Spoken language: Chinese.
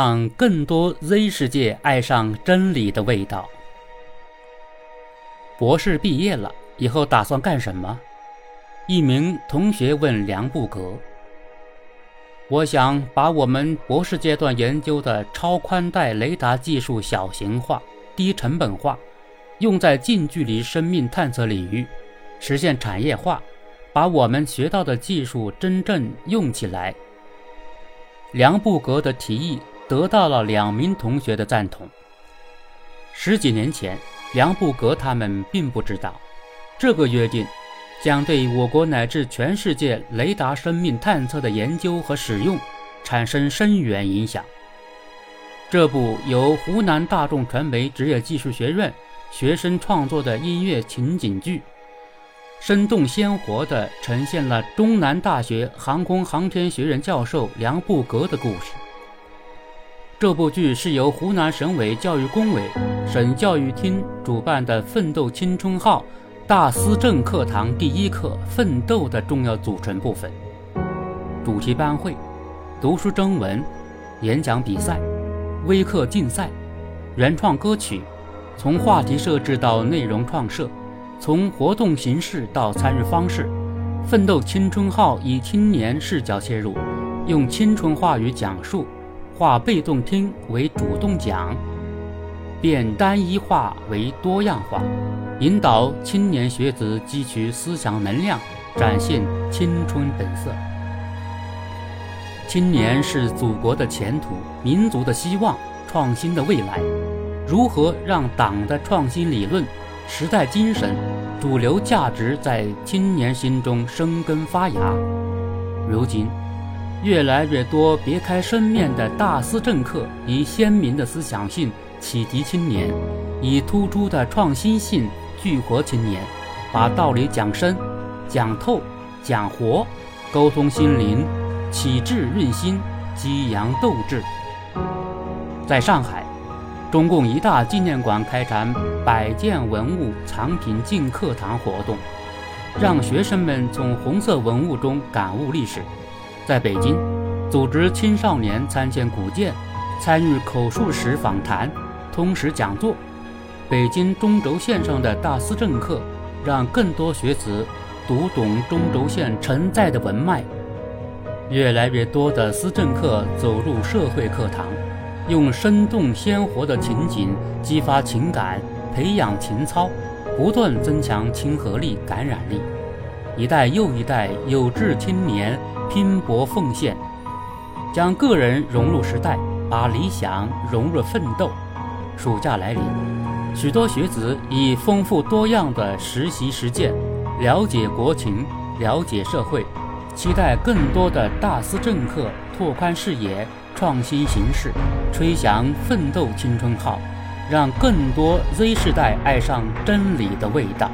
让更多 Z 世界爱上真理的味道。博士毕业了以后打算干什么？一名同学问梁布格：“我想把我们博士阶段研究的超宽带雷达技术小型化、低成本化，用在近距离生命探测领域，实现产业化，把我们学到的技术真正用起来。”梁布格的提议得到了两名同学的赞同。十几年前，梁布格他们并不知道，这个约定将对我国乃至全世界雷达生命探测的研究和使用产生深远影响。这部由湖南大众传媒职业技术学院学生创作的音乐情景剧。生动鲜活地呈现了中南大学航空航天学院教授梁布格的故事。这部剧是由湖南省委教育工委、省教育厅主办的“奋斗青春号”大思政课堂第一课“奋斗”的重要组成部分。主题班会、读书征文、演讲比赛、微课竞赛、原创歌曲，从话题设置到内容创设。从活动形式到参与方式，《奋斗青春号》以青年视角切入，用青春话语讲述，化被动听为主动讲，变单一化为多样化，引导青年学子汲取思想能量，展现青春本色。青年是祖国的前途，民族的希望，创新的未来。如何让党的创新理论？时代精神、主流价值在青年心中生根发芽。如今，越来越多别开生面的大思政课以鲜明的思想性启迪青年，以突出的创新性聚活青年，把道理讲深、讲透、讲活，沟通心灵，启智润心，激扬斗志。在上海。中共一大纪念馆开展百件文物藏品进课堂活动，让学生们从红色文物中感悟历史。在北京，组织青少年参见古建，参与口述史访谈、通史讲座。北京中轴线上的大思政课，让更多学子读懂中轴线承载的文脉。越来越多的思政课走入社会课堂。用生动鲜活的情景激发情感，培养情操，不断增强亲和力、感染力。一代又一代有志青年拼搏奉献，将个人融入时代，把理想融入奋斗。暑假来临，许多学子以丰富多样的实习实践，了解国情，了解社会，期待更多的大思政课，拓宽视野。创新形式，吹响奋斗青春号，让更多 Z 世代爱上真理的味道。